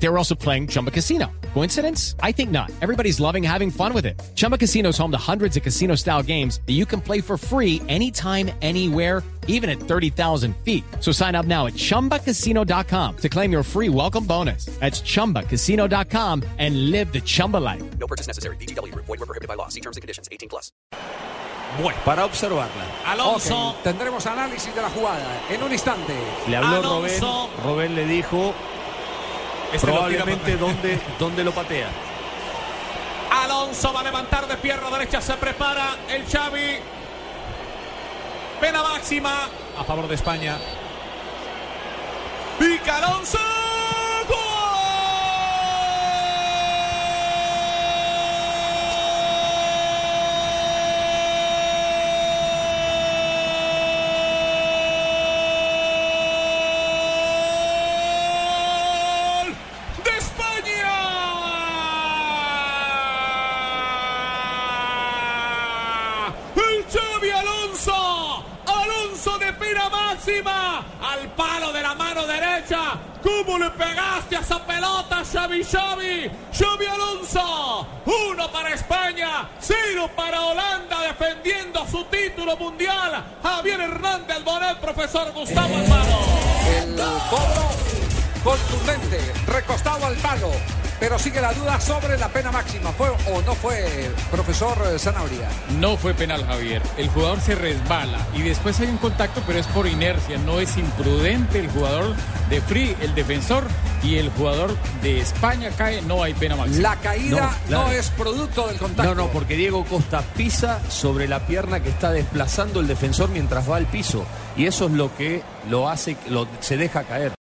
They were also playing Chumba Casino. Coincidence? I think not. Everybody's loving having fun with it. Chumba Casino is home to hundreds of casino style games that you can play for free anytime, anywhere, even at 30,000 feet. So sign up now at chumbacasino.com to claim your free welcome bonus. That's chumbacasino.com and live the Chumba life. No purchase necessary. BGW. Void were prohibited by law. See terms and conditions. 18 plus. Bueno, para observarla. Alonso. Ok, tendremos análisis de la jugada en un instante. Le habló Alonso. Robén. Robén le dijo Este probablemente dónde, dónde lo patea. Alonso va a levantar de pierna derecha. Se prepara el Xavi. Pena máxima a favor de España. Pica Alonso. ¡Gol de España! El Xavi Alonso. Máxima. Al palo de la mano derecha. ¿Cómo le pegaste a esa pelota, Xavi Xavi? Xavi Alonso. Uno para España. Cero para Holanda defendiendo su título mundial. Javier Hernández Albonet, profesor Gustavo Alfaro. El cobro contundente, recostado al palo. Pero sigue la duda sobre la pena máxima. ¿Fue o no fue, profesor Zanabria? No fue penal, Javier. El jugador se resbala y después hay un contacto, pero es por inercia. No es imprudente el jugador de Free, el defensor, y el jugador de España cae. No hay pena máxima. La caída No, claro. no es producto del contacto. No, no, porque Diego Costa pisa sobre la pierna que está desplazando el defensor mientras va al piso. Y eso es lo que lo hace, lo, se deja caer.